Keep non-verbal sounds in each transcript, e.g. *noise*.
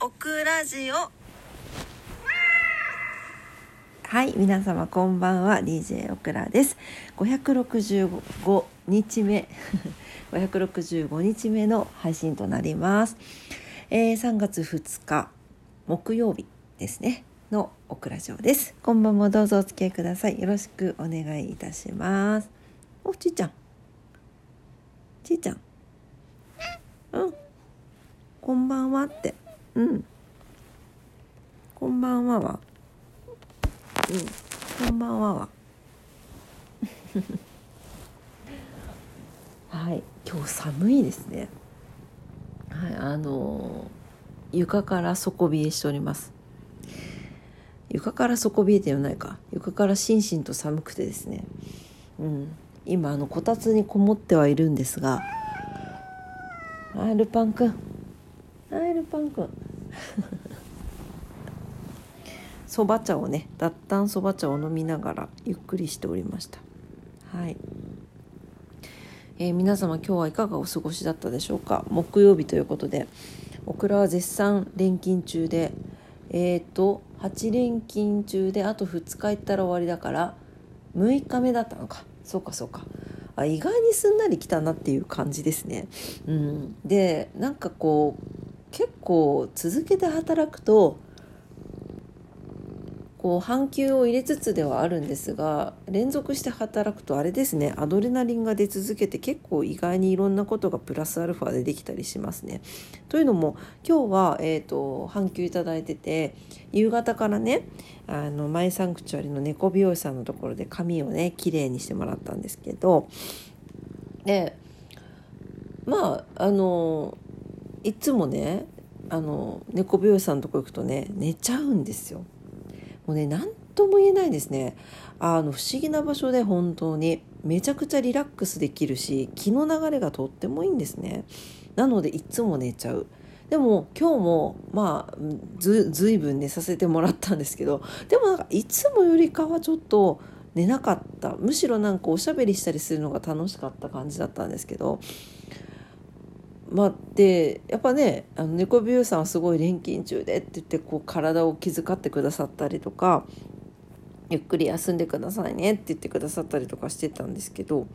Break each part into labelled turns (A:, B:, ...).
A: オクラジオ
B: はい、皆様こんばんは、DJ オクラです。565日目、565日目の配信となります。えー3月2日木曜日ですねのオクラジオです。今晩もどうぞお付き合いください。よろしくお願いいたします。お、ちいちゃん。ちいちゃん。うん。こんばんはって。うん。こんばんはは。うん、こんばんはは。*laughs* はい、今日寒いですね。はい、あのー床から底冷えしております。床から底冷えてはないか。床からしんしんと寒くてですね。うん、今あのこたつにこもってはいるんですが。はい、ルパンくん。はい、ルパンくん。*laughs* そば茶をね脱炭そば茶を飲みながらゆっくりしておりました。はい、えー皆様今日はいかがお過ごしだったでしょうか？木曜日ということでオクラは絶賛連勤中でえっ、と8連勤中であと2日行ったら終わりだから6日目だったのか。そうかそうか。あ意外にすんなり来たなっていう感じですね。うん。でなんかこう結構続けて働くとこう半休を入れつつではあるんですが連続して働くとあれですねアドレナリンが出続けて結構意外にいろんなことがプラスアルファでできたりしますね。というのも今日は、えー、と半休いいてて夕方からねあのマイサンクチュアリの猫美容師さんのところで髪をね綺麗にしてもらったんですけどでまああのいつもねあの猫美容師さんのとこ行くとね寝ちゃうんですよ。もうね何とも言えないですね。あの不思議な場所で本当にめちゃくちゃリラックスできるし気の流れがとってもいいんですね。なのでいつも寝ちゃう。でも今日もまあずずいぶん寝させてもらったんですけどでもなんかいつもよりかはちょっと寝なかった。むしろなんかおしゃべりしたりするのが楽しかった感じだったんですけどまあ、でやっぱねあの猫美容師さんはすごい錬金中でって言ってこう体を気遣ってくださったりとかゆっくり休んでくださいねって言ってくださったりとかしてたんですけど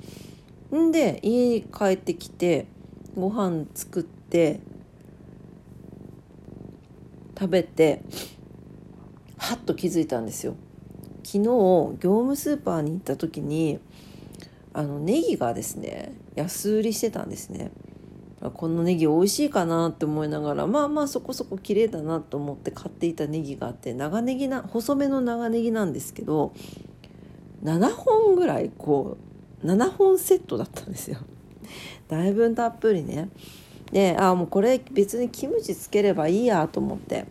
B: んで家に帰ってきてご飯作って食べてはっと気づいたんですよ。昨日業務スーパーに行った時にあのネギがですね安売りしてたんですね。このネギ美味しいかなって思いながらまあまあそこそこ綺麗だなと思って買っていたネギがあって長ネギな細めの長ネギなんですけど7本ぐらいこう7本セットだったんですよ。だいぶたっぷりね。であもうこれ別にキムチつければいいやと思って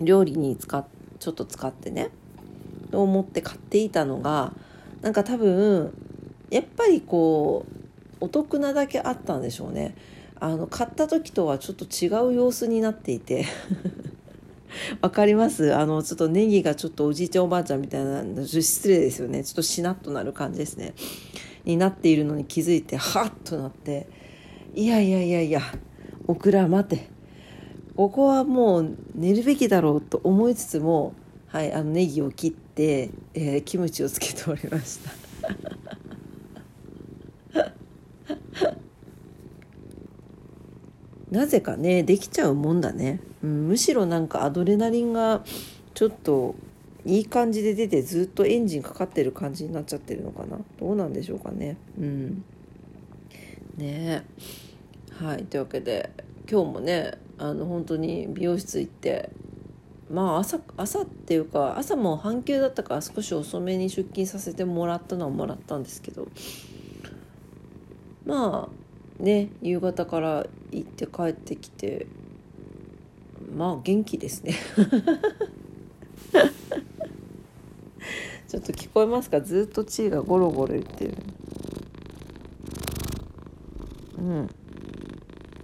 B: 料理に使っちょっと使ってねと思って買っていたのがなんか多分やっぱりこうお得なだけあったんでしょうね。あの買った時とはちょっと違う様子になっていて。*laughs* わかります？あのちょっとネギがちょっとおじいちゃんおばあちゃんみたいな失礼ですよね。ちょっとしなっとなる感じですね。になっているのに気づいてハッとなって。いやいやいやいやオクラ待て。ここはもう寝るべきだろうと思いつつもはいあのネギを切って、えーキムチをつけておりました。なぜかねできちゃうもんだね、うん、むしろなんかアドレナリンがちょっといい感じで出てずっとエンジンかかってる感じになっちゃってるのかな。どうなんでしょうかね。うん。ね。はい。というわけで今日もねあの本当に美容室行ってまあ朝朝っていうか朝も半休だったから少し遅めに出勤させてもらったのはもらったんですけどまあね夕方から行って帰ってきてまあ元気ですね。*laughs* ちょっと聞こえますか？ずっとチーがゴロゴロ言ってる。うん。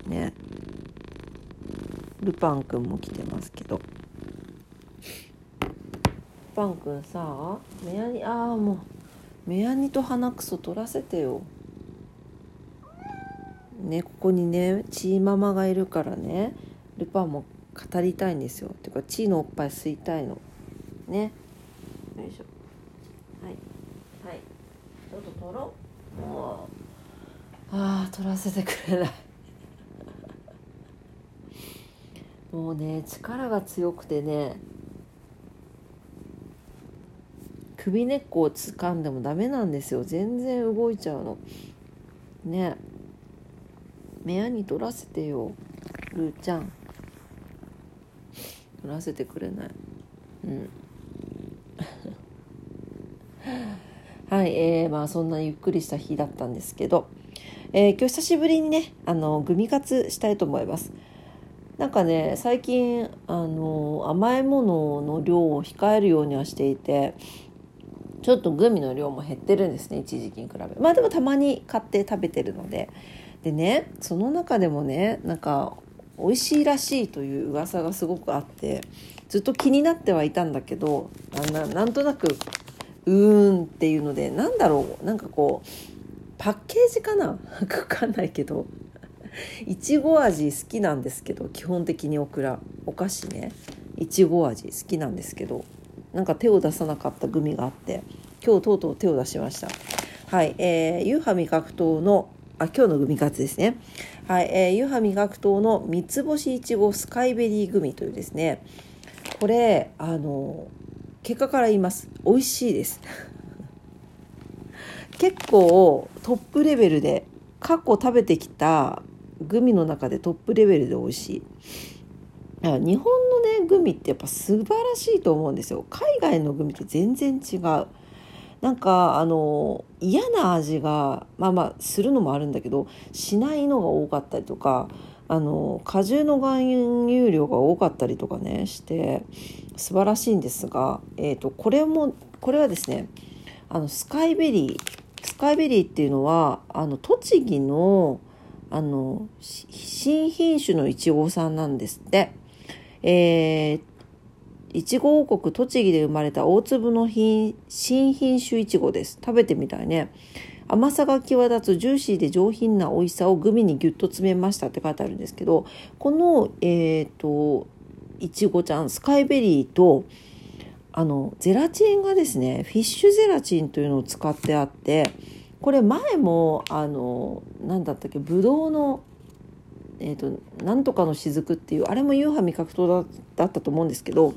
B: ね。ルパンくんも来てますけど。ルパンくんさ目やにああもう目やにと鼻くそ取らせてよ。ねここにねチーママがいるからねルパンも語りたいんですよ。ていうかチーのおっぱい吸いたいの。ね。よいしょ。はい。はい。ちょっと取ろう。ああ取らせてくれない。*laughs* もうね力が強くてね首根っこを掴んでもダメなんですよ。全然動いちゃうの。ね。目やに取らせてよルーちゃん。取らせてくれない。うん。*laughs* はいえー、まあそんなゆっくりした日だったんですけど、えー、今日久しぶりにねあのグミ活したいと思います。なんかね最近あの甘いものの量を控えるようにはしていてちょっとグミの量も減ってるんですね一時期に比べ。まあでもたまに買って食べてるので。でねその中でもねなんか美味しいらしいという噂がすごくあってずっと気になってはいたんだけどななんとなくうーんっていうのでなんだろうなんかこうパッケージかな？*laughs* 分かんないけどいちご味好きなんですけど基本的にオクラお菓子ね。いちご味好きなんですけどなんか手を出さなかったグミがあって今日とうとう手を出しました。はいえー、ユーハ味覚糖のあ今日のグミカツですね。はい、えー、ユーハ味覚糖の三つ星いちごスカイベリーグミというですね。これあの結果から言います。美味しいです。*laughs* 結構トップレベルで過去食べてきたグミの中でトップレベルで美味しい。日本のねグミってやっぱ素晴らしいと思うんですよ。海外のグミと全然違う。なんかあの嫌な味がまあまあするのもあるんだけどしないのが多かったりとかあの果汁の含有量が多かったりとかねして素晴らしいんですが、えーと、これもこれはですねあのスカイベリースカイベリーっていうのはあの栃木のあの新品種のいちごさんなんですって。えー、いちご王国栃木で生まれた大粒の品新品種いちごです。食べてみたいね。甘さが際立つジューシーで上品な美味しさをグミにギュッと詰めましたって書いてあるんですけど、この、えっ、ー、と、いちごちゃん、スカイベリーと、あの、ゼラチンがですね、フィッシュゼラチンというのを使ってあって、これ前も、あの、何だったっけ、ぶどうのえーと、なんとかの雫っていうあれも夕飯味覚糖だったと思うんですけど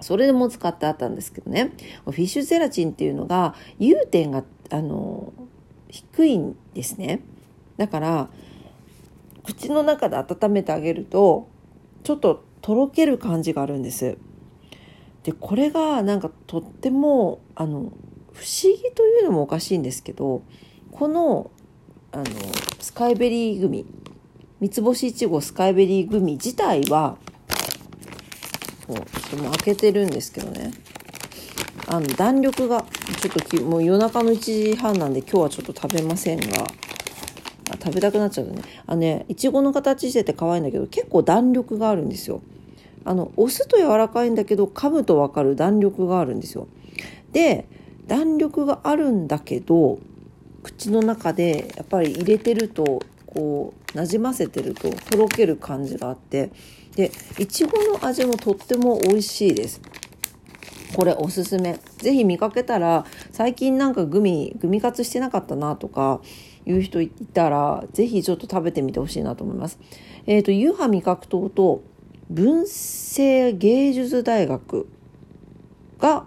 B: それでも使ってあったんですけどね。フィッシュゼラチンっていうのが融点があの低いんですね。だから口の中で温めてあげるとちょっととろける感じがあるんです。でこれがなんかとってもあの不思議というのもおかしいんですけどこのあのスカイベリーグミ三つ星いちごスカイベリーグミ自体はもうちょっともう開けてるんですけどね。あの弾力がちょっともう夜中の1時半なんで今日はちょっと食べませんが。あ食べたくなっちゃうとね。あのねいちごの形してて可愛いんだけど結構弾力があるんですよ。あの押すと柔らかいんだけど噛むと分かる弾力があるんですよ。で弾力があるんだけど口の中でやっぱり入れてるとこうなじませてるととろける感じがあってでいちごの味もとっても美味しいです。これおすすめ。是非見かけたら最近なんかグミグミ活してなかったなとかいう人いたら是非ちょっと食べてみてほしいなと思います。えっ、ー、とユーハ味覚糖と文政芸術大学が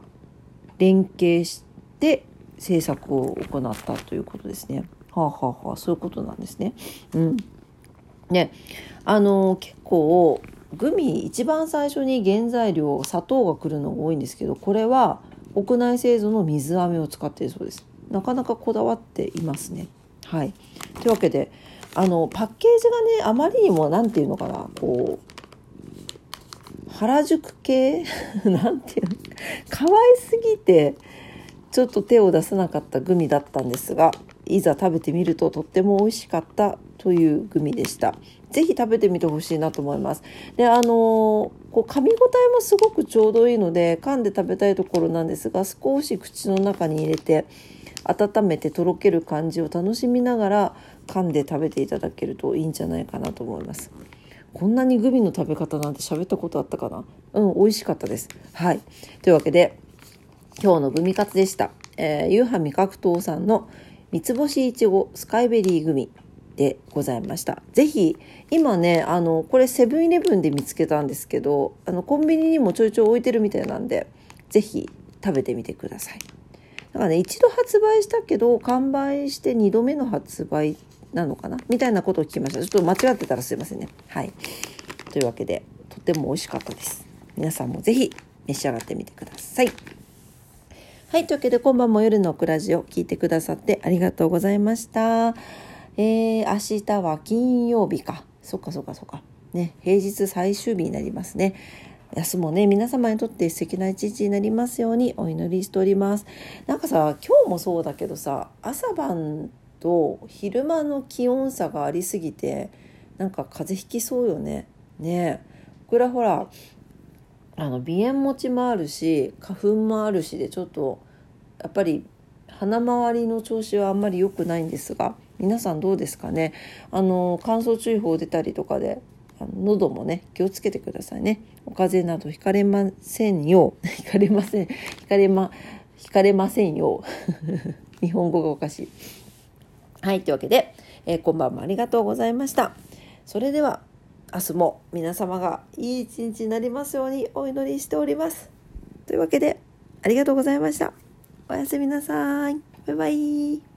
B: 連携して制作を行ったということですね。はあ、ははあ、そういうことなんですね。うん。ね、あの結構グミ一番最初に原材料砂糖が来るのが多いんですけどこれは国内製造の水飴を使っているそうです。なかなかこだわっていますね。はい。というわけであのパッケージがねあまりにも何て言うのかなこう原宿系？*laughs* なんていうの？可愛すぎてちょっと手を出さなかったグミだったんですがいざ食べてみるととっても美味しかったというグミでした。ぜひ食べてみてほしいなと思います。で、あのこう噛み応えもすごくちょうどいいので噛んで食べたいところなんですが少し口の中に入れて温めてとろける感じを楽しみながら噛んで食べていただけるといいんじゃないかなと思います。こんなにグミの食べ方なんて喋ったことあったかな？うん美味しかったですはいというわけで今日のグミカツでした、えー、夕飯味覚糖さんの三つ星いちごスカイベリーグミでございました。ぜひ今ねあのこれセブンイレブンで見つけたんですけどあのコンビニにもちょいちょい置いてるみたいなんでぜひ食べてみてください。だからね一度発売したけど完売して2度目の発売なのかな？みたいなことを聞きました。ちょっと間違ってたらすいませんね。はい。というわけでとても美味しかったです。皆さんもぜひ召し上がってみてください。はい。というわけで、今晩も夜のオクラジオ聞いてくださってありがとうございました。えー、明日は金曜日か。そっかそっかそっか。ね、平日最終日になりますね。明日もね、皆様にとって素敵な一日になりますようにお祈りしております。なんかさ、今日もそうだけどさ、朝晩と昼間の気温差がありすぎて、なんか風邪ひきそうよね。ねこれはほら、あの鼻炎持ちもあるし花粉もあるしでちょっとやっぱり鼻周りの調子はあんまり良くないんですが皆さんどうですかね？あの乾燥注意報出たりとかで喉もね気をつけてくださいね。お風邪などひかれませんよ。う *laughs* ひかれません。ひかれまひかれませんよ。う *laughs* 日本語がおかしい。はいというわけで、えー、今晩もありがとうございました。それでは明日も皆様がいい一日になりますようにお祈りしております。というわけでありがとうございました。おやすみなさい。バイバイ。